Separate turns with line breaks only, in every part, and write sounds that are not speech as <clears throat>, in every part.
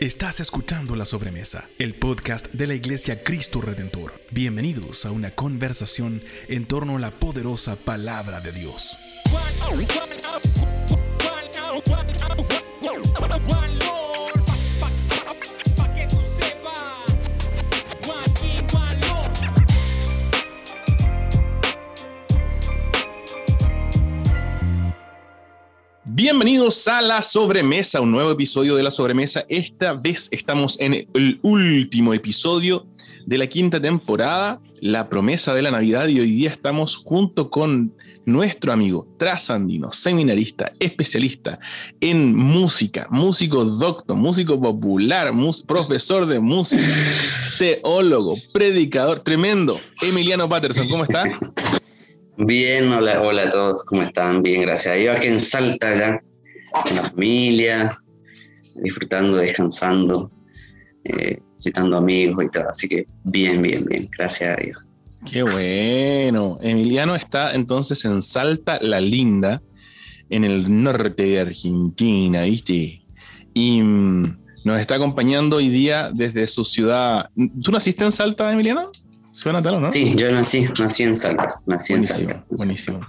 Estás escuchando La Sobremesa, el podcast de la Iglesia Cristo Redentor. Bienvenidos a una conversación en torno a la poderosa palabra de Dios. Bienvenidos a La Sobremesa, un nuevo episodio de La Sobremesa. Esta vez estamos en el último episodio de la quinta temporada, La promesa de la Navidad, y hoy día estamos junto con nuestro amigo trasandino, seminarista, especialista en música, músico docto, músico popular, profesor de música, teólogo, predicador, tremendo, Emiliano Patterson, ¿cómo está?
Bien, hola, hola a todos, ¿cómo están? Bien, gracias Dios. Aquí en Salta ya, con la familia, disfrutando, descansando, eh, visitando amigos y todo. Así que bien, bien, bien, gracias a Dios.
Qué bueno. Emiliano está entonces en Salta la Linda, en el norte de Argentina, ¿viste? Y mm, nos está acompañando hoy día desde su ciudad. ¿Tú naciste en Salta, Emiliano?
Suena tal, ¿no? Sí, yo nací, nací en Salta. Nací
buenísimo,
en Salta.
Buenísimo.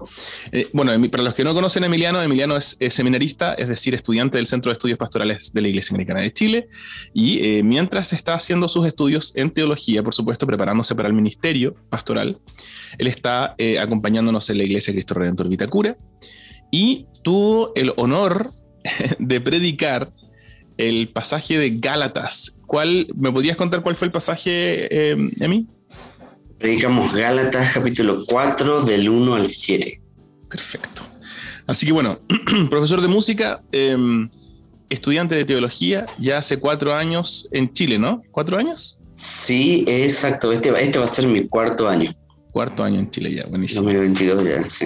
Eh, bueno, para los que no conocen a Emiliano, Emiliano es, seminarista, es decir, estudiante del Centro de Estudios Pastorales de la Iglesia Americana de Chile. Y eh, mientras está haciendo sus estudios en teología, por supuesto, preparándose para el ministerio pastoral, él está eh, acompañándonos en la Iglesia Cristo Redentor Vitacura y tuvo el honor <laughs> de predicar el pasaje de Gálatas. ¿Cuál, ¿Me podrías contar cuál fue el pasaje, Emi?
Predicamos Gálatas capítulo 4 del 1 al 7.
Perfecto. Así que bueno, <clears throat> profesor de música, em, estudiante de teología, ya hace cuatro años en Chile, ¿no? ¿Cuatro años?
Sí, exacto. Este, este va a ser mi cuarto año.
Cuarto año en Chile ya, buenísimo.
2022 ya, sí.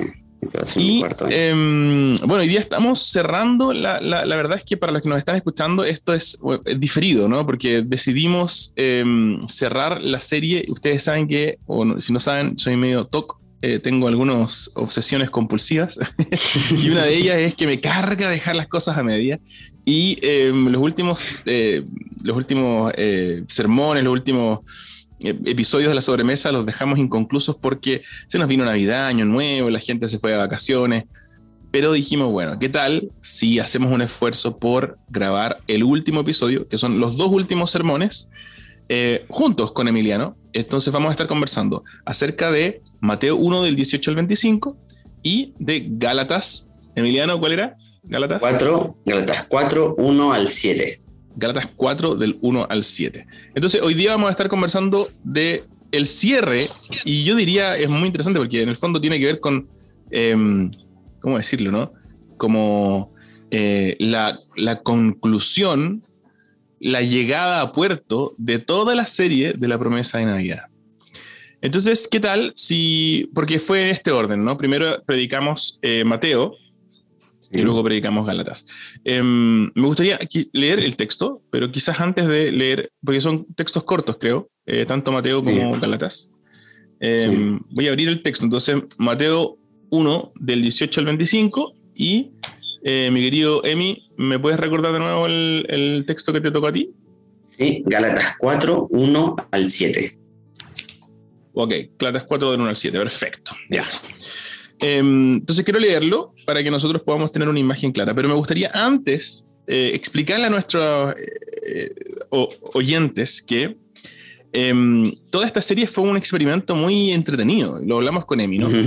Y em, bueno, hoy día estamos cerrando. La, verdad es que para los que nos están escuchando, esto es, diferido, ¿no? Porque decidimos em, cerrar la serie. Ustedes saben que, o si no saben, soy medio TOC. Eh, tengo algunas obsesiones compulsivas <laughs> y una de ellas es que me carga dejar las cosas a media. Y em, los últimos, eh, los últimos eh, sermones, los últimos eh, episodios de la sobremesa los dejamos inconclusos porque se nos vino Navidad, Año Nuevo, la gente se fue de vacaciones. Pero dijimos, bueno, ¿qué tal si hacemos un esfuerzo por grabar el último episodio, que son los dos últimos sermones, eh, juntos con Emiliano? Entonces vamos a estar conversando acerca de Mateo 1 del 18 al 25 y de Gálatas. Emiliano, ¿cuál era?
Gálatas. 4, Gálatas 4, 1 al 7.
Galatas 4 del 1 al 7. Entonces, hoy día vamos a estar conversando de el cierre y yo diría es muy interesante porque en el fondo tiene que ver con, em, ¿cómo decirlo, no? Como eh, la, conclusión, la llegada a puerto de toda la serie de la promesa de Navidad. Entonces, ¿qué tal si, porque fue en este orden, ¿no? Primero predicamos eh, Mateo, y luego predicamos Gálatas. Em, me gustaría leer el texto, pero quizás antes de leer, porque son textos cortos, creo, eh, tanto Mateo como Gálatas. Em, voy a abrir el texto. Entonces, Mateo 1, del 18 al 25, y eh, mi querido Emi, ¿me puedes recordar de nuevo el, texto que te tocó a ti?
Sí, Gálatas 4, 1 al 7.
Ok, Gálatas 4 del 1 al 7, perfecto. Ya. Em, entonces quiero leerlo para que nosotros podamos tener una imagen clara, pero me gustaría antes eh, explicarle a nuestros eh, oyentes que em, toda esta serie fue un experimento muy entretenido, lo hablamos con Emi, ¿no? <laughs>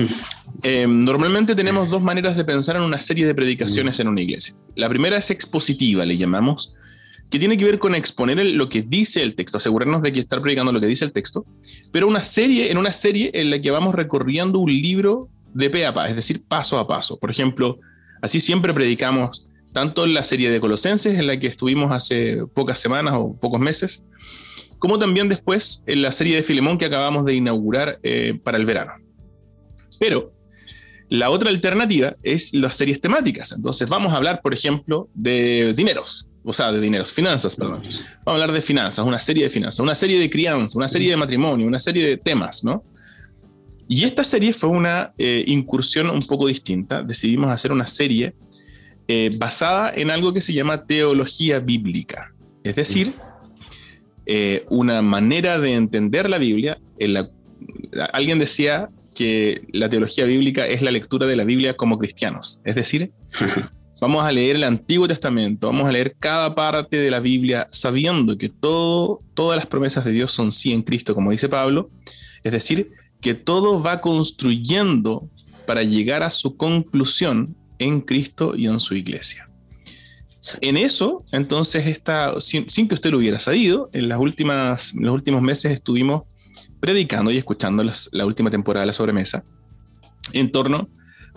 Em, normalmente tenemos dos maneras de pensar en una serie de predicaciones en una iglesia. La primera es expositiva, le llamamos, que tiene que ver con exponer lo que dice el texto, asegurarnos de que estar predicando lo que dice el texto, pero una serie, en una serie en la que vamos recorriendo un libro de pe a pa, es decir, paso a paso. Por ejemplo, así siempre predicamos tanto en la serie de Colosenses, en la que estuvimos hace pocas semanas o pocos meses, como también después en la serie de Filemón que acabamos de inaugurar eh, para el verano. Pero la otra alternativa es las series temáticas. Entonces vamos a hablar, por ejemplo, de dineros, o sea, de dineros, finanzas, perdón. Vamos a hablar de finanzas, una serie de finanzas, una serie de crianza, una serie de matrimonio, una serie de temas, ¿no? Y esta serie fue una eh, incursión un poco distinta. Decidimos hacer una serie eh, basada en algo que se llama teología bíblica. Es decir, eh, una manera de entender la Biblia. En la, alguien decía que la teología bíblica es la lectura de la Biblia como cristianos. Es decir, <laughs> vamos a leer el Antiguo Testamento, vamos a leer cada parte de la Biblia sabiendo que todo, todas las promesas de Dios son sí en Cristo, como dice Pablo. Es decir, que todo va construyendo para llegar a su conclusión en Cristo y en su iglesia. En eso, entonces, está, sin, que usted lo hubiera sabido, en, las últimas, en los últimos meses estuvimos predicando y escuchando la última temporada de la sobremesa en torno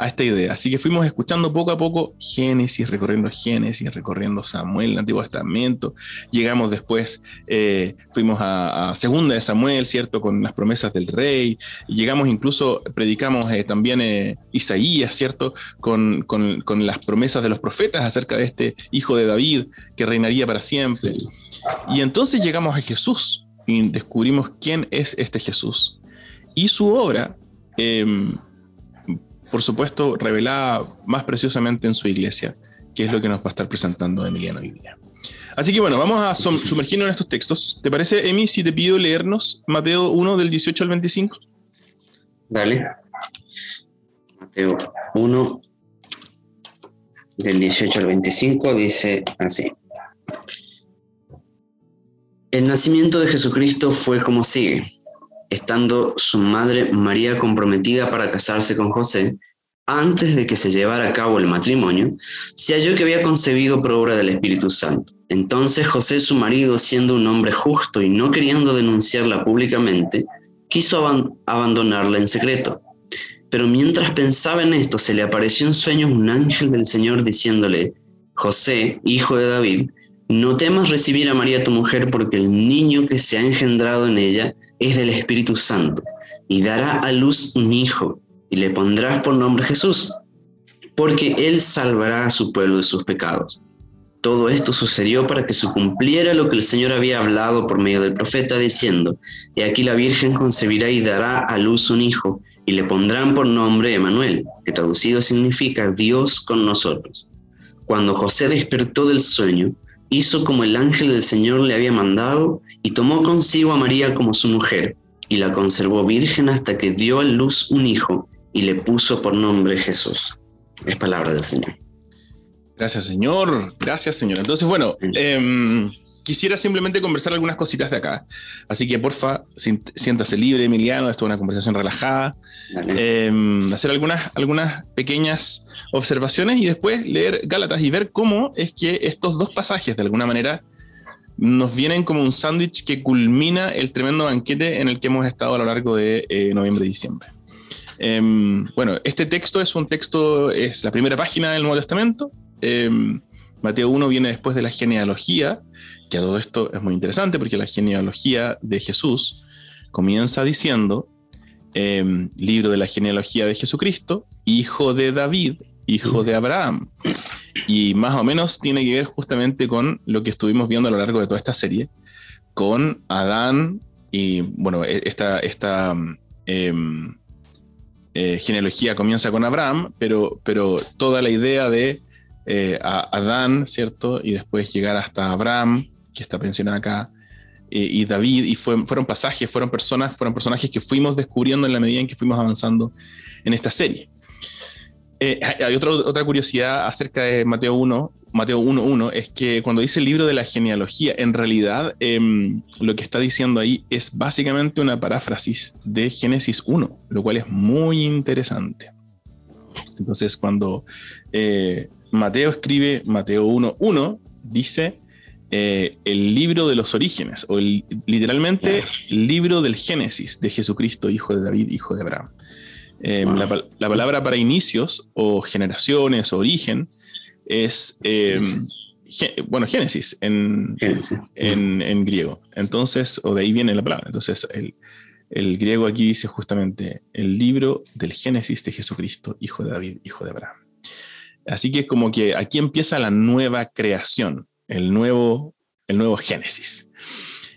a esta idea. Así que fuimos escuchando poco a poco Génesis, recorriendo Génesis, recorriendo Samuel, el Antiguo Testamento. Llegamos después, eh, fuimos a, Segunda de Samuel, ¿cierto? Con las promesas del rey. Llegamos incluso, predicamos eh, también eh, Isaías, ¿cierto? Con, con, con, las promesas de los profetas acerca de este hijo de David que reinaría para siempre. Y entonces llegamos a Jesús y descubrimos quién es este Jesús. Y su obra em, por supuesto, revelada más preciosamente en su iglesia, que es lo que nos va a estar presentando Emiliano hoy. Así que bueno, vamos a sumergirnos en estos textos. ¿Te parece, Emi, si te pido leernos Mateo 1 del 18 al 25?
Dale. Mateo 1 del 18 al 25 dice así. El nacimiento de Jesucristo fue como sigue estando su madre María comprometida para casarse con José, antes de que se llevara a cabo el matrimonio, se halló que había concebido por obra del Espíritu Santo. Entonces José, su marido, siendo un hombre justo y no queriendo denunciarla públicamente, quiso abandonarla en secreto. Pero mientras pensaba en esto, se le apareció en sueños un ángel del Señor diciéndole, José, hijo de David, no temas recibir a María tu mujer porque el niño que se ha engendrado en ella es del Espíritu Santo y dará a luz un hijo y le pondrás por nombre Jesús, porque él salvará a su pueblo de sus pecados. Todo esto sucedió para que se cumpliera lo que el Señor había hablado por medio del profeta, diciendo, He aquí la Virgen concebirá y dará a luz un hijo, y le pondrán por nombre Emanuel, que traducido significa Dios con nosotros. Cuando José despertó del sueño, hizo como el ángel del Señor le había mandado y tomó consigo a María como su mujer y la conservó virgen hasta que dio a luz un hijo y le puso por nombre Jesús. Es palabra del Señor.
Gracias, Señor. Gracias, Señor. Entonces, bueno, quisiera simplemente conversar algunas cositas de acá. Así que porfa, siéntase libre, Emiliano. Esto es una conversación relajada. Em, hacer algunas, algunas pequeñas observaciones y después leer Gálatas y ver cómo es que estos dos pasajes, de alguna manera, nos vienen como un sándwich que culmina el tremendo banquete en el que hemos estado a lo largo de eh, noviembre y diciembre. Em, bueno, este texto es un texto, es la primera página del Nuevo Testamento. Em, Mateo 1 viene después de la genealogía que todo esto es muy interesante porque la genealogía de Jesús comienza diciendo, em, libro de la genealogía de Jesucristo, hijo de David, hijo de Abraham. Y más o menos tiene que ver justamente con lo que estuvimos viendo a lo largo de toda esta serie, con Adán y, bueno, e, esta, esta em, eh, genealogía comienza con Abraham, pero, pero toda la idea de eh, Adán, ¿cierto? Y después llegar hasta Abraham, que está mencionada acá, eh, y David, y fueron pasajes, fueron personas, fueron personajes que fuimos descubriendo en la medida en que fuimos avanzando en esta serie. Eh, hay otra, otra curiosidad acerca de Mateo 1, Mateo 1.1, es que cuando dice el libro de la genealogía, en realidad em, lo que está diciendo ahí es básicamente una paráfrasis de Génesis 1, lo cual es muy interesante. Entonces, cuando eh, Mateo escribe Mateo 1.1, dice eh, el libro de los orígenes, o literalmente el libro del Génesis de Jesucristo, hijo de David, hijo de Abraham. Eh, la, palabra para inicios o generaciones o origen es, eh, bueno, Génesis en, En, griego. Entonces, o de ahí viene la palabra. Entonces, el, el, griego aquí dice justamente el libro del Génesis de Jesucristo, hijo de David, hijo de Abraham. Así que es como que aquí empieza la nueva creación el nuevo, el nuevo Génesis.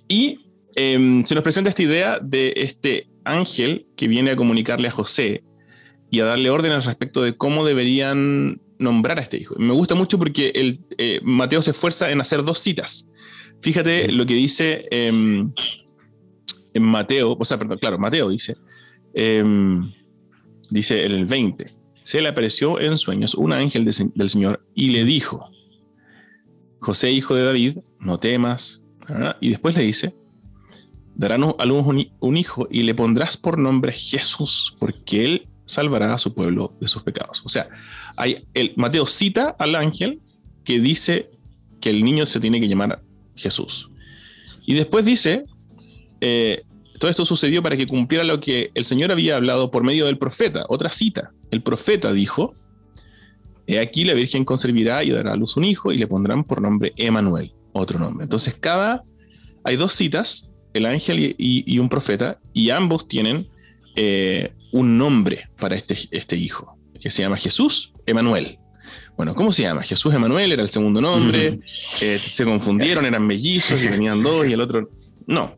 Y em, se nos presenta esta idea de este ángel que viene a comunicarle a José y a darle órdenes respecto de cómo deberían nombrar a este hijo. Me gusta mucho porque el, eh, Mateo se esfuerza en hacer dos citas. Fíjate lo que dice em, en Mateo, o sea, perdón, claro, Mateo dice, em, dice el 20, se le apareció en sueños un ángel del Señor y le dijo, José, hijo de David, no temas. Y después le dice, darán a luz un hijo y le pondrás por nombre Jesús, porque él salvará a su pueblo de sus pecados. O sea, hay, el, Mateo cita al ángel que dice que el niño se tiene que llamar Jesús. Y después dice, eh, todo esto sucedió para que cumpliera lo que el Señor había hablado por medio del profeta, otra cita. El profeta dijo, He aquí la Virgen concebirá y dará a luz un hijo y le pondrán por nombre Emanuel, otro nombre. Entonces, cada, hay dos citas, el ángel y, un profeta, y ambos tienen eh, un nombre para este, este hijo, que se llama Jesús Emanuel. Bueno, ¿cómo se llama? Jesús Emanuel era el segundo nombre, eh, se confundieron, eran mellizos y tenían dos y el otro... No.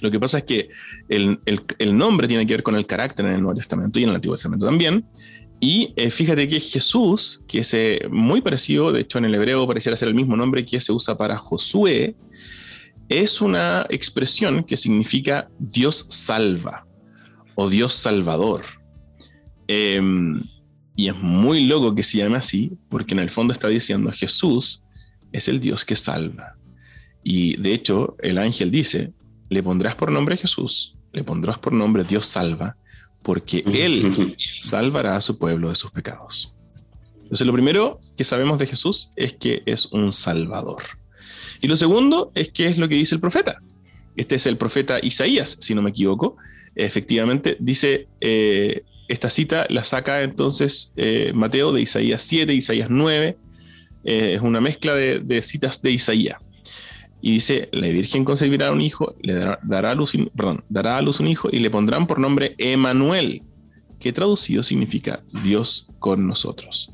Lo que pasa es que el, el, nombre tiene que ver con el carácter en el Nuevo Testamento y en el Antiguo Testamento también. Y eh, fíjate que Jesús, que es muy parecido, de hecho en el hebreo pareciera ser el mismo nombre que se usa para Josué, es una expresión que significa Dios salva o Dios salvador. Em, y es muy loco que se llame así, porque en el fondo está diciendo Jesús es el Dios que salva. Y de hecho el ángel dice, le pondrás por nombre Jesús, le pondrás por nombre Dios salva, porque Él <laughs> salvará a su pueblo de sus pecados. Entonces lo primero que sabemos de Jesús es que es un salvador. Y lo segundo es que es lo que dice el profeta. Este es el profeta Isaías, si no me equivoco. Efectivamente, dice, eh, esta cita la saca entonces eh, Mateo de Isaías 7, Isaías 9. Eh, es una mezcla de, citas de Isaías y dice, la Virgen concebirá un hijo, le dará, a luz, perdón, dará a luz un hijo y le pondrán por nombre Emanuel, que traducido significa Dios con nosotros.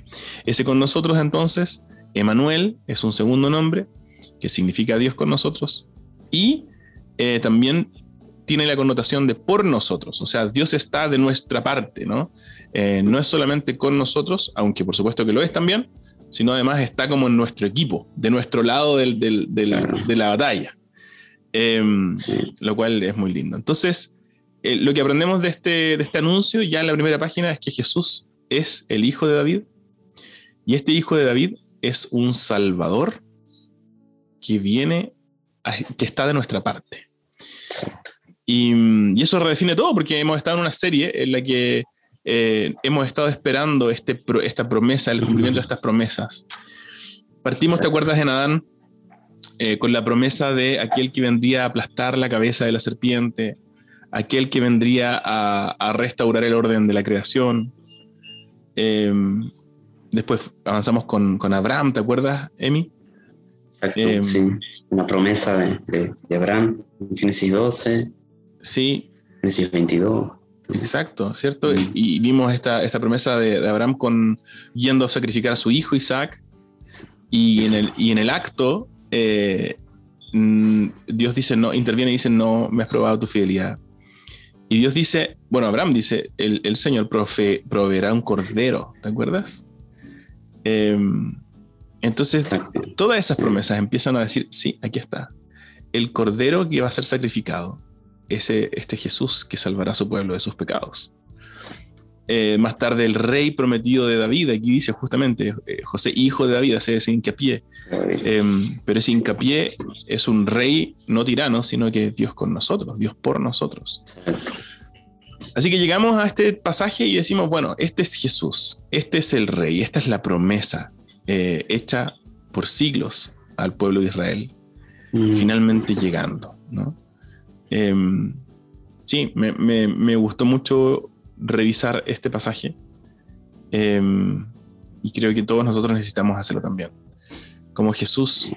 Ese con nosotros entonces, Emanuel es un segundo nombre que significa Dios con nosotros y eh, también tiene la connotación de por nosotros, o sea, Dios está de nuestra parte, ¿no? Eh, no es solamente con nosotros, aunque por supuesto que lo es también, sino además está como en nuestro equipo, de nuestro lado de la batalla. Em, lo cual es muy lindo. Entonces, eh, lo que aprendemos de este, de este anuncio ya en la primera página es que Jesús es el hijo de David y este hijo de David es un salvador que viene, que está de nuestra parte. Y, y, eso redefine todo porque hemos estado en una serie en la que eh, hemos estado esperando este, esta promesa, el cumplimiento de estas promesas. Partimos, ¿te acuerdas en Adán? Eh, con la promesa de aquel que vendría a aplastar la cabeza de la serpiente, aquel que vendría a, restaurar el orden de la creación. Em, después avanzamos con, con, Abraham, ¿te acuerdas, Emi?
Exacto, em, sí. Una promesa de, de, Abraham, Génesis 12.
Sí.
Génesis 22.
Exacto, ¿cierto? Mm. Y vimos esta, esta promesa de, Abraham con yendo a sacrificar a su hijo Isaac. Y en el, y en el acto, eh, Dios dice, no, interviene y dice, no, me has probado tu fidelidad. Y Dios dice, bueno, Abraham dice, el, Señor proveerá un cordero, ¿te acuerdas? Em, entonces, todas esas promesas empiezan a decir, sí, aquí está, el cordero que va a ser sacrificado ese, este Jesús que salvará a su pueblo de sus pecados. Eh, más tarde el rey prometido de David, aquí dice justamente eh, José, hijo de David, hace ese hincapié. Em, pero ese hincapié es un rey no tirano, sino que es Dios con nosotros, Dios por nosotros. Así que llegamos a este pasaje y decimos, bueno, este es Jesús, este es el rey, esta es la promesa eh, hecha por siglos al pueblo de Israel, mm. finalmente llegando, ¿no? Em, sí, me, gustó mucho revisar este pasaje em, y creo que todos nosotros necesitamos hacerlo también. Como Jesús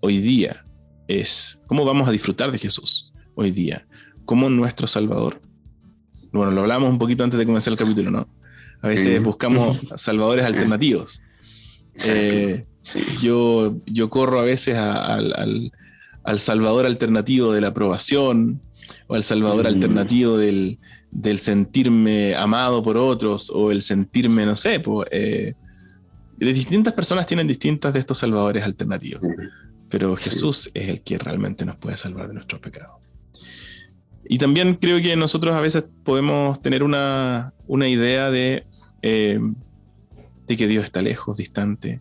hoy día es, ¿cómo vamos a disfrutar de Jesús hoy día? Como nuestro Salvador. Bueno, lo hablamos un poquito antes de comenzar el capítulo, ¿no? A veces buscamos <laughs> salvadores alternativos. Eh, yo, yo corro a veces al al salvador alternativo de la aprobación o al salvador mm. alternativo del, sentirme amado por otros o el sentirme, no sé, pues, distintas personas tienen distintas de estos salvadores alternativos. pero Jesús es el que realmente nos puede salvar de nuestros pecados. Y también creo que nosotros a veces podemos tener una, idea de, eh, de que Dios está lejos, distante,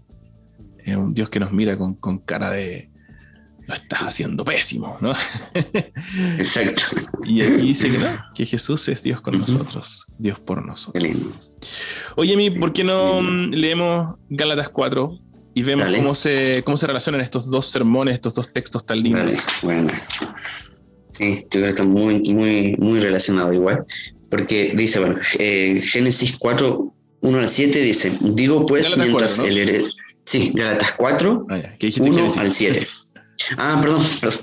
es un Dios que nos mira con, cara de lo estás haciendo pésimo, ¿no? <laughs>
Exacto.
y aquí dice que no, que Jesús es Dios con nosotros, Dios por nosotros. Oye, mi, ¿por qué no leemos Gálatas 4 y vemos cómo se, cómo se relacionan estos dos sermones, estos dos textos tan lindos?
bueno. Sí, yo creo que está muy, muy, muy relacionado igual, porque dice, bueno, eh, Génesis 4, 1 al 7 dice, digo pues mientras el heredero... Sí, Galatas 4, ah, 1 al 7. Ah, perdón, perdón.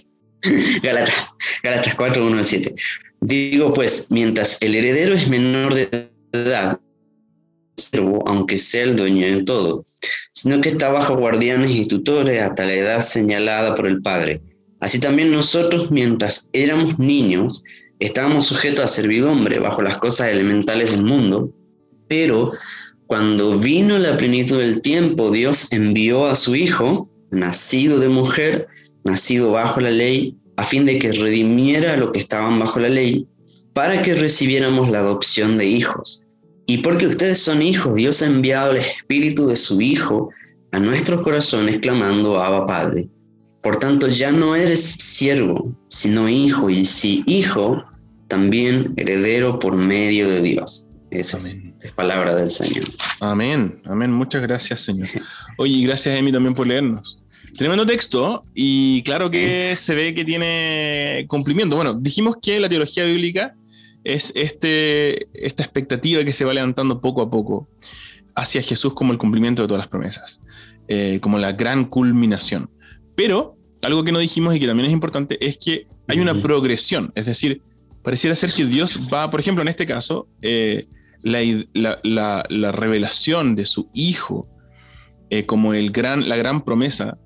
Galatas, Galatas 4, 1 al 7. Digo pues, mientras el heredero es menor de edad, aunque sea el dueño de todo, sino que está bajo guardianes y tutores hasta la edad señalada por el Padre. Así también nosotros, mientras éramos niños, estábamos sujetos a servidumbre bajo las cosas elementales del mundo, pero cuando vino la plenitud del tiempo, Dios envió a su Hijo, nacido de mujer, nacido bajo la ley, a fin de que redimiera a los que estaban bajo la ley, para que recibiéramos la adopción de hijos. Y porque ustedes son hijos, Dios ha enviado el Espíritu de su Hijo a nuestros corazones clamando Abba Padre. Por tanto, ya no eres siervo, sino hijo, y si hijo, también heredero por medio de Dios. Esa es palabra del Señor.
Amén, amén. Muchas gracias, Señor. Oye, y gracias, Emi, también por leernos. Tremendo texto, y claro que se ve que tiene cumplimiento. Bueno, dijimos que la teología bíblica es este, esta expectativa que se va levantando poco a poco hacia Jesús como el cumplimiento de todas las promesas, eh, como la gran culminación. Pero algo que no dijimos y que también es importante es que hay una progresión, es decir, pareciera ser que Dios va, por ejemplo, en este caso, eh, la, revelación de su Hijo eh, como el gran, la gran promesa,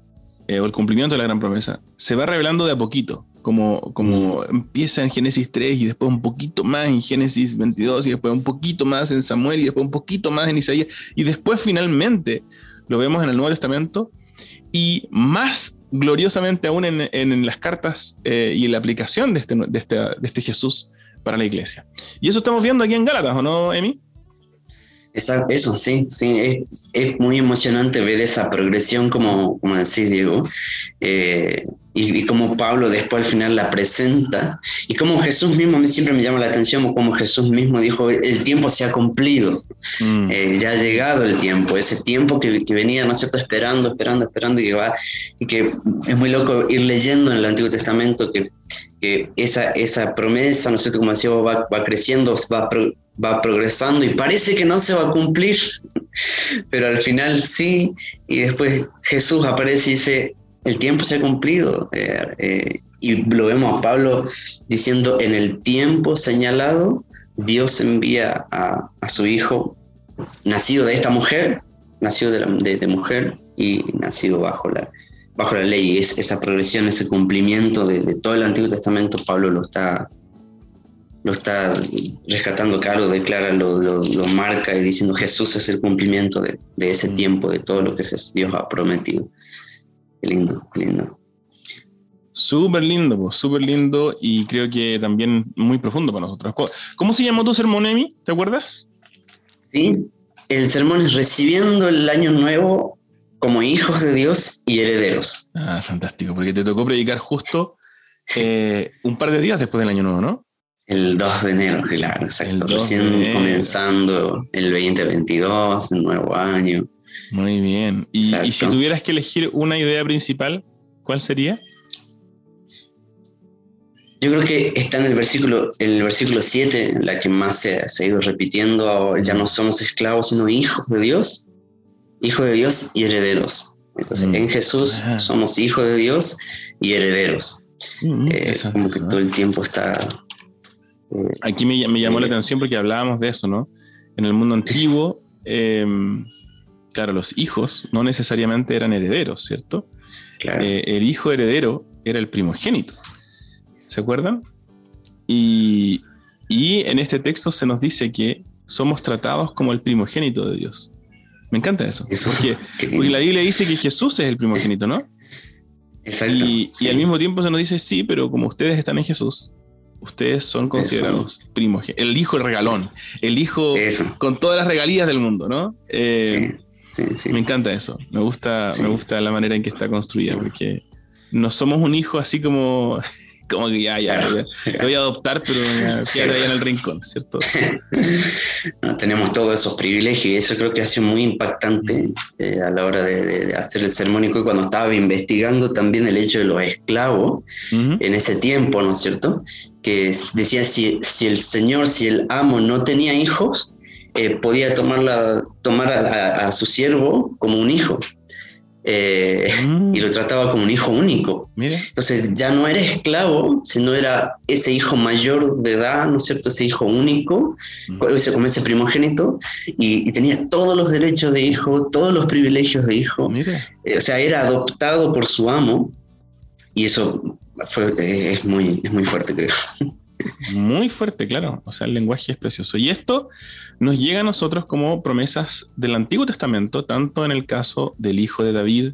eh, o el cumplimiento de la gran promesa, se va revelando de a poquito, como, como empieza en Génesis 3 y después un poquito más en Génesis 22 y después un poquito más en Samuel y después un poquito más en Isaías y después finalmente lo vemos en el Nuevo Testamento y más gloriosamente aún en, las cartas y en la aplicación de este, de, este, de este Jesús para la iglesia. Y eso estamos viendo aquí en Gálatas, ¿o no, Emi?
Eso, sí, sí, es, muy emocionante ver esa progresión, como, como decís, Diego, eh, y, como Pablo después al final la presenta, y como Jesús mismo, siempre me llama la atención, como Jesús mismo dijo, el tiempo se ha cumplido, mm. eh, ya ha llegado el tiempo, ese tiempo que, que, venía, ¿no es cierto?, esperando, esperando, esperando, y que va, y que es muy loco ir leyendo en el Antiguo Testamento que, que esa, esa promesa, ¿no es cierto?, como decía, va, va creciendo, va va progresando y parece que no se va a cumplir, <laughs> pero al final sí, y después Jesús aparece y dice, el tiempo se ha cumplido, eh, eh, y lo vemos a Pablo diciendo, en el tiempo señalado, Dios envía a, su hijo, nacido de esta mujer, nacido de, de, mujer y nacido bajo la, bajo la ley. Es, esa progresión, ese cumplimiento de, de todo el Antiguo Testamento, Pablo lo está lo está rescatando claro, declara, lo, lo, marca y diciendo Jesús es el cumplimiento de, de ese mm. tiempo, de todo lo que Dios ha prometido. Qué lindo, qué lindo.
Súper lindo, súper lindo y creo que también muy profundo para nosotros. ¿Cómo se llamó tu sermón, Emi? ¿Te acuerdas?
Sí, el sermón es recibiendo el año nuevo como hijos de Dios y herederos.
Ah, fantástico, porque te tocó predicar justo eh, un par de días después del año nuevo, ¿no?
El 2 de enero, claro, exacto. Recién comenzando el 2022, el nuevo año.
Muy bien. Y, si tuvieras que elegir una idea principal, ¿cuál sería?
Yo creo que está en el versículo, en el versículo 7, la que más se, ha ido repitiendo, ya no somos esclavos, sino hijos de Dios, hijos de Dios y herederos. Entonces, mm. en Jesús somos hijos de Dios y herederos. Mm, eh, como que todo el tiempo está
Aquí me, llamó la atención porque hablábamos de eso, ¿no? En el mundo antiguo, em, claro, los hijos no necesariamente eran herederos, ¿cierto? Eh, el hijo heredero era el primogénito. ¿Se acuerdan? Y, en este texto se nos dice que somos tratados como el primogénito de Dios. Me encanta eso. porque, porque, la Biblia dice que Jesús es el primogénito, ¿no? Exacto. Y, al mismo tiempo se nos dice, sí, pero como ustedes están en Jesús, ustedes son considerados primos. El hijo regalón, el hijo con todas las regalías del mundo, ¿no? Eh, sí, sí, Me encanta eso. Me gusta, me gusta la manera en que está construida, porque no somos un hijo así como como que ya, ya, te voy a adoptar, pero <laughs> quédate ahí en el rincón, ¿cierto? <laughs>
tenemos todos esos privilegios y eso creo que ha sido muy impactante eh, a la hora de, hacer el sermónico y cuando estaba investigando también el hecho de los esclavos en ese tiempo, ¿no es cierto? Que decía si, si el señor, si el amo no tenía hijos, eh, podía tomarla, tomar a, a su siervo como un hijo. Eh, y lo trataba como un hijo único. Entonces ya no era esclavo, sino era ese hijo mayor de edad, ¿no es cierto? Ese hijo único, ese, como ese primogénito, y, tenía todos los derechos de hijo, todos los privilegios de hijo. Eh, o sea, era adoptado por su amo, y eso fue, eh, es, muy, es muy fuerte, creo. <laughs>
Muy fuerte, claro. O sea, el lenguaje es precioso. Y esto nos llega a nosotros como promesas del Antiguo Testamento, tanto en el caso del Hijo de David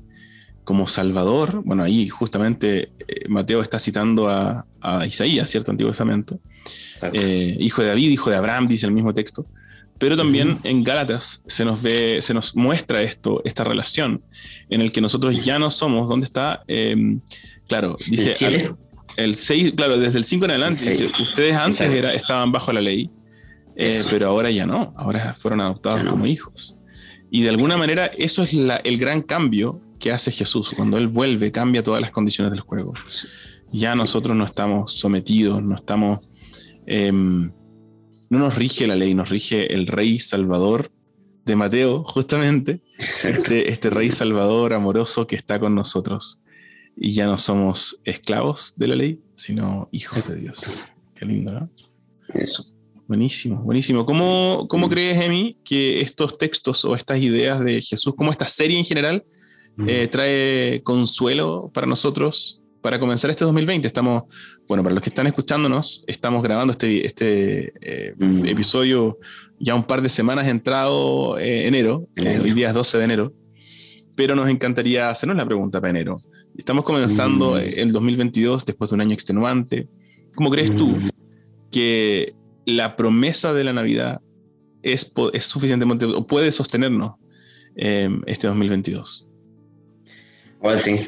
como Salvador. Bueno, ahí justamente eh, Mateo está citando a, Isaías, ¿cierto? Antiguo Testamento. Eh, hijo de David, hijo de Abraham, dice el mismo texto. Pero también en Gálatas se nos ve, se nos muestra esto, esta relación en el que nosotros ya no somos. ¿Dónde está? Em, claro, dice. El 6, claro, desde el 5 en adelante. ustedes antes era, estaban bajo la ley, eh, pero ahora ya no. Ahora fueron adoptados como hijos. Y de alguna manera eso es el gran cambio que hace Jesús. Cuando Él vuelve, cambia todas las condiciones del juego. Ya nosotros no estamos sometidos, no estamos... Em, no nos rige la ley, nos rige el Rey Salvador de Mateo, justamente. Este, este Rey Salvador amoroso que está con nosotros y ya no somos esclavos de la ley, sino hijos de Dios. Qué lindo, ¿no?
Eso.
Buenísimo, buenísimo. ¿Cómo, cómo crees, Emi, que estos textos o estas ideas de Jesús, como esta serie en general, eh, trae consuelo para nosotros para comenzar este 2020? Estamos, bueno, para los que están escuchándonos, estamos grabando este, este eh, episodio ya un par de semanas entrado eh, enero, hoy día es 12 de enero, pero nos encantaría hacernos la pregunta para enero. Estamos comenzando mm. el 2022 después de un año extenuante. ¿Cómo crees tú mm. que la promesa de la Navidad es, es suficientemente o puede sostenernos em, este 2022?
Igual sí,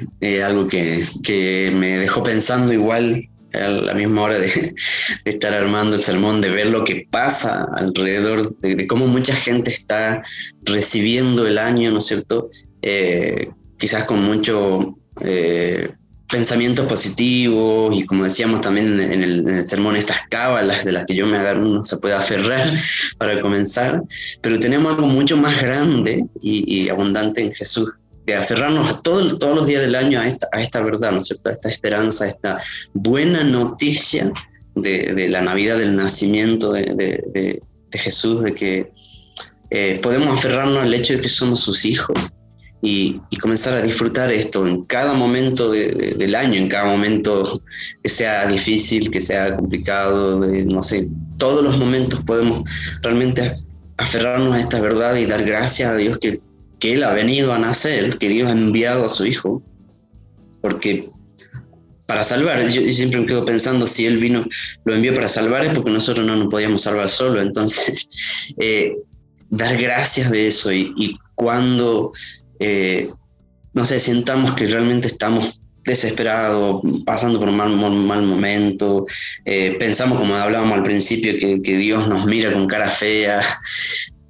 algo que, que, me dejó pensando igual a la misma hora de, estar armando el sermón, de ver lo que pasa alrededor, de, cómo mucha gente está recibiendo el año, ¿no es cierto? Eh, quizás con mucho eh, pensamientos positivos y como decíamos también en el, sermón, estas cábalas de las que yo me agarro, no se puede aferrar <laughs> para comenzar, pero tenemos algo mucho más grande y, abundante en Jesús, de aferrarnos a todo, todos los días del año a esta, a esta verdad, ¿no es cierto? A esta esperanza, a esta buena noticia de, la Navidad, del nacimiento de, Jesús, de que eh, podemos aferrarnos al hecho de que somos sus hijos y, comenzar a disfrutar esto en cada momento del año, en cada momento que sea difícil, que sea complicado, no sé, todos los momentos podemos realmente aferrarnos a esta verdad y dar gracias a Dios que, que Él ha venido a nacer, que Dios ha enviado a su Hijo, porque para salvar, yo, siempre me quedo pensando si Él vino, lo envió para salvar es porque nosotros no nos podíamos salvar solo, entonces <laughs> eh, dar gracias de eso y, y cuando eh, no sé, sintamos que realmente estamos desesperados, pasando por un mal, mal momento, eh, pensamos, como hablábamos al principio, que, Dios nos mira con cara fea,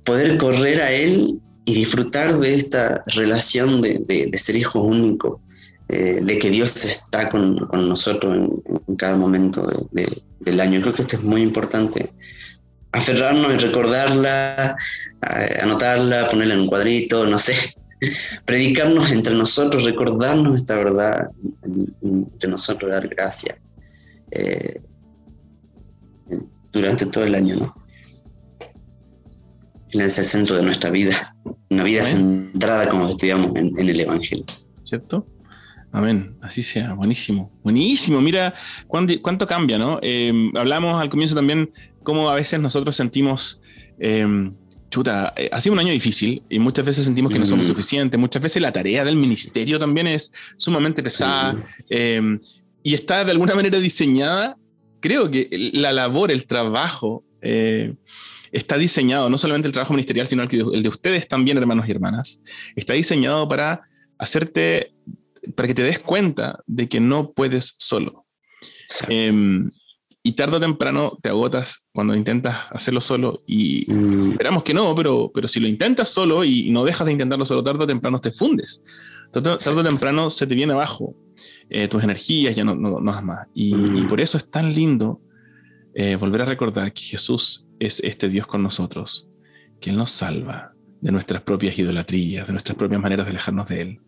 poder correr a Él y disfrutar de esta relación de, ser hijo único, eh, de que Dios está con, nosotros en, cada momento del año. Creo que esto es muy importante. Aferrarnos y recordarla, anotarla, ponerla en un cuadrito, no sé, predicarnos entre nosotros, recordarnos esta verdad entre nosotros, dar gracias eh, durante todo el año, ¿no? Él es el centro de nuestra vida, una vida centrada como estudiamos en, el Evangelio.
¿Cierto? Amén, así sea, buenísimo, buenísimo. Mira cuánto, cambia, ¿no? Eh, hablamos al comienzo también cómo a veces nosotros sentimos eh, chuta, eh, ha sido un año difícil y muchas veces sentimos que no somos
Mm.
suficientes. Muchas veces la tarea del ministerio también es sumamente pesada eh, y está de alguna manera diseñada. Creo que la labor, el trabajo, eh, está diseñado, no solamente el trabajo ministerial, sino el, que- el de ustedes también, hermanos y hermanas, está diseñado para hacerte, para que te des cuenta de que no puedes solo.
Exacto.
Em, y tarde o temprano te agotas cuando intentas hacerlo solo y
Mm,
esperamos que no, pero, pero si lo intentas solo y no dejas de intentarlo solo, tarde o temprano te fundes. Tarde, tarde o temprano se te viene abajo eh, tus energías, ya no, no, no más. Y,
Mm.
y por eso es tan lindo eh, volver a recordar que Jesús es este Dios con nosotros, que Él nos salva de nuestras propias idolatrías, de nuestras propias maneras de alejarnos de Él,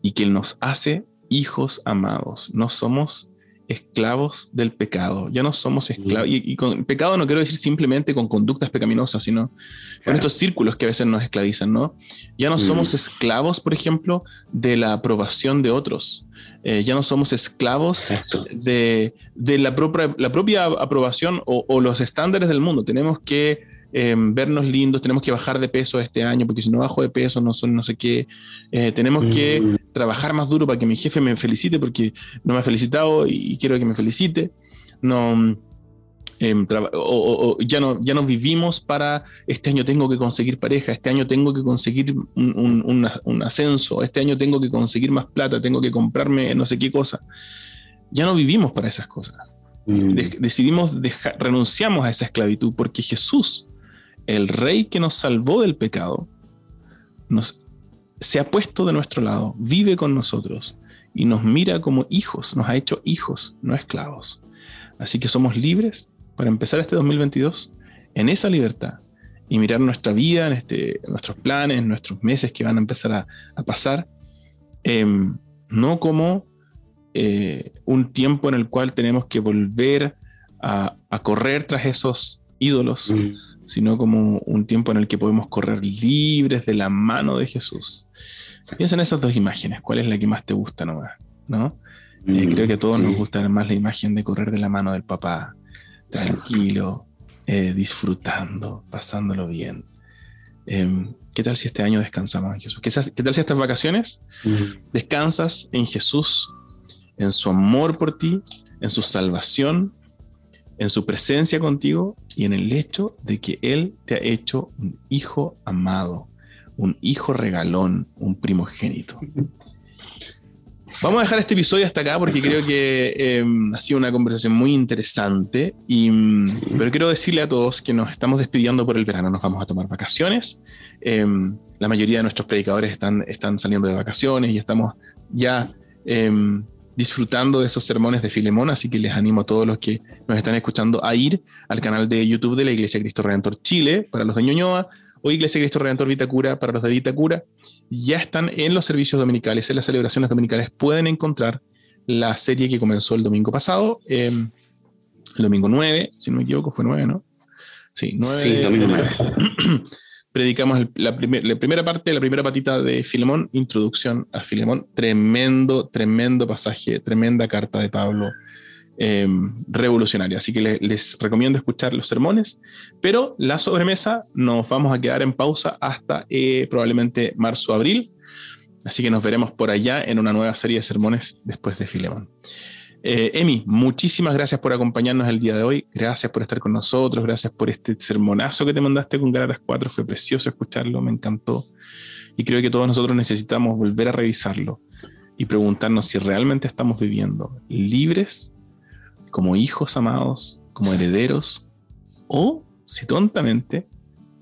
y que Él nos hace hijos amados. No somos esclavos del pecado, ya no somos esclavos, y, y con pecado no quiero decir simplemente con conductas pecaminosas, sino con estos círculos que a veces nos esclavizan, ¿no? Ya no
Mm.
somos esclavos, por ejemplo, de la aprobación de otros, Eh, ya no somos esclavos
Exacto.
de, de la, propia, la propia aprobación o, o los estándares del mundo. Tenemos que eh, vernos lindos, tenemos que bajar de peso este año, porque si no bajo de peso no son no sé qué. Eh, tenemos que
Mm,
trabajar más duro para que mi jefe me felicite porque no me ha felicitado y quiero que me felicite. No, traba- o, o- o ya, no, ya no vivimos para este año tengo que conseguir pareja, este año tengo que conseguir un, un- un- un ascenso, este año tengo que conseguir más plata, tengo que comprarme no sé qué cosa. Ya no vivimos para esas cosas.
mm,
De- decidimos renunciamos a esa esclavitud porque Jesús, el rey que nos salvó del pecado, se ha puesto de nuestro lado, vive con nosotros y nos mira como hijos, nos ha hecho hijos, no esclavos. Así que somos libres para empezar este 2022 en esa libertad y mirar nuestra vida, en este, nuestros planes, nuestros meses que van a empezar a, pasar, em, no como eh, un tiempo en el cual tenemos que volver a, a correr tras esos ídolos,
mm,
sino como un tiempo en el que podemos correr libres de la mano de Jesús. Piensa en esas dos imágenes, ¿cuál es la que más te gusta nomás? ¿No? Eh,
mm,
creo que a todos
sí.
nos gusta más la imagen de correr de la mano del papá, tranquilo, eh, disfrutando, pasándolo bien. Em, ¿Qué tal si este año descansamos en Jesús? ¿Qué, sa- qué tal si estas vacaciones
Mm,
descansas en Jesús, en su amor por ti, en su salvación, en su presencia contigo y en el hecho de que Él te ha hecho un hijo amado, un hijo regalón, un primogénito. <laughs> Vamos a dejar este episodio hasta acá porque creo que eh, ha sido una conversación muy interesante. Y, mm,
Sí.
Pero quiero decirle a todos que nos estamos despidiendo por el verano, nos vamos a tomar vacaciones. Eh, la mayoría de nuestros predicadores están, están saliendo de vacaciones y estamos ya eh, disfrutando de esos sermones de Filemón, así que les animo a todos los que nos están escuchando a ir al canal de YouTube de la Iglesia Cristo Redentor Chile para los de Ñoñoa o Iglesia Cristo Redentor Vitacura para los de Vitacura. Ya están en los servicios dominicales, en las celebraciones dominicales, pueden encontrar la serie que comenzó el domingo pasado, em, el domingo 9, si no me equivoco, fue 9, ¿no? Sí, 9.
Sí, domingo 9. <clears throat>
predicamos la, primer- la primera parte, la primera patita de Filemón, introducción a Filemón. Tremendo, tremendo pasaje, tremenda carta de Pablo, eh, revolucionaria. Así que le- les recomiendo escuchar los sermones, pero la sobremesa nos vamos a quedar en pausa hasta eh, probablemente marzo, abril. Así que nos veremos por allá en una nueva serie de sermones después de Filemón. Eh, Emi, muchísimas gracias por acompañarnos el día de hoy. Gracias por estar con nosotros. Gracias por este sermonazo que te mandaste con Galatas 4. Fue precioso escucharlo, me encantó. Y creo que todos nosotros necesitamos volver a revisarlo y preguntarnos si realmente estamos viviendo libres, como hijos amados, como herederos, o si tontamente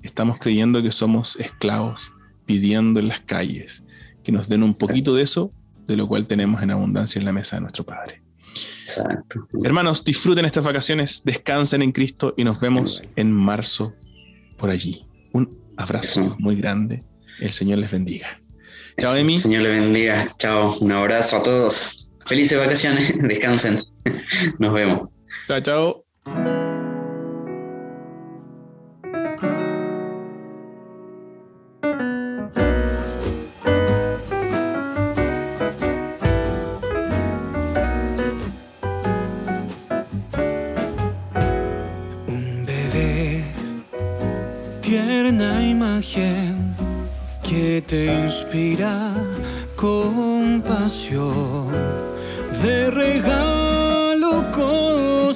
estamos creyendo que somos esclavos pidiendo en las calles que nos den un poquito de eso, de lo cual tenemos en abundancia en la mesa de nuestro Padre.
Exacto.
Hermanos, disfruten estas vacaciones, descansen en Cristo y nos vemos en marzo por allí. Un abrazo
Eso.
muy grande. El Señor les bendiga. Chao. Emi.
Señor le bendiga. Chao. Un abrazo a todos. Felices vacaciones. <laughs> Descansen. Nos vemos.
Chao, chao.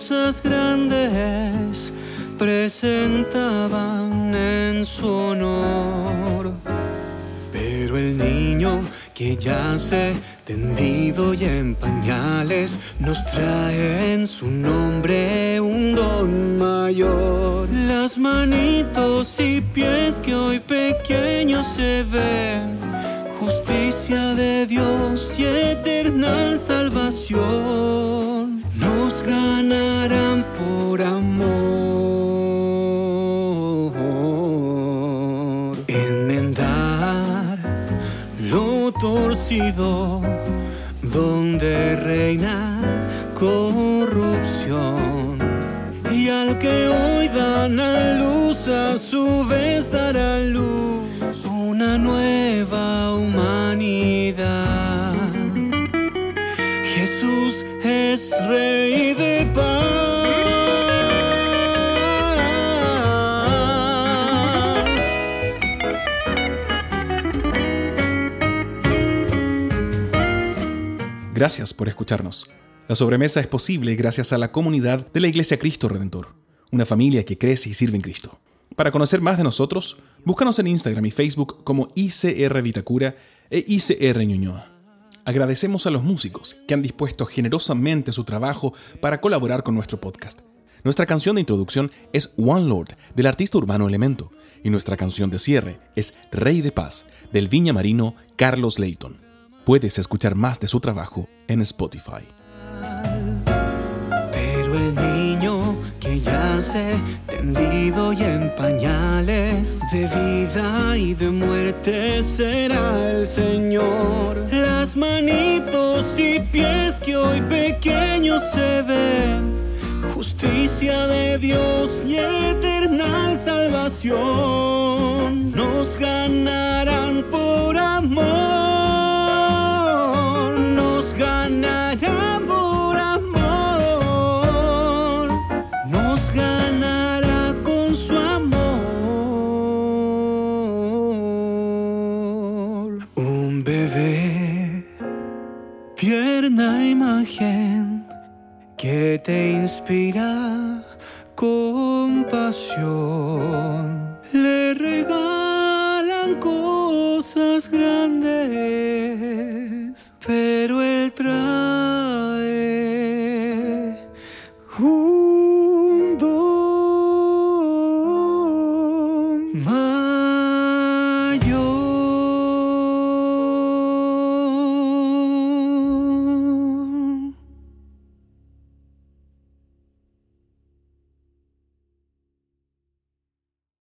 Cosas grandes presentaban en su honor. Pero el niño que yace tendido y en pañales nos trae en su nombre un don mayor. Las manitos y pies que hoy pequeños se ven, justicia de Dios y eterna salvación ganarán por amor. Enmendar lo torcido donde reina corrupción. Y al que hoy dan a luz, a su vez dará
Gracias por escucharnos. La sobremesa es posible gracias a la comunidad de la Iglesia Cristo Redentor, una familia que crece y sirve en Cristo. Para conocer más de nosotros, búscanos en Instagram y Facebook como ICR Vitacura e ICR Ñuñoa. Agradecemos a los músicos que han dispuesto generosamente su trabajo para colaborar con nuestro podcast. Nuestra canción de introducción es One Lord del artista urbano Elemento y nuestra canción de cierre es Rey de Paz del viña marino Carlos Layton. Puedes escuchar más de su trabajo en Spotify.
Pero el niño que yace tendido y en pañales de vida y de muerte será el Señor. Las manitos y pies que hoy pequeños se ven, justicia de Dios y eterna salvación nos ganarán por amor, que te inspira compasión.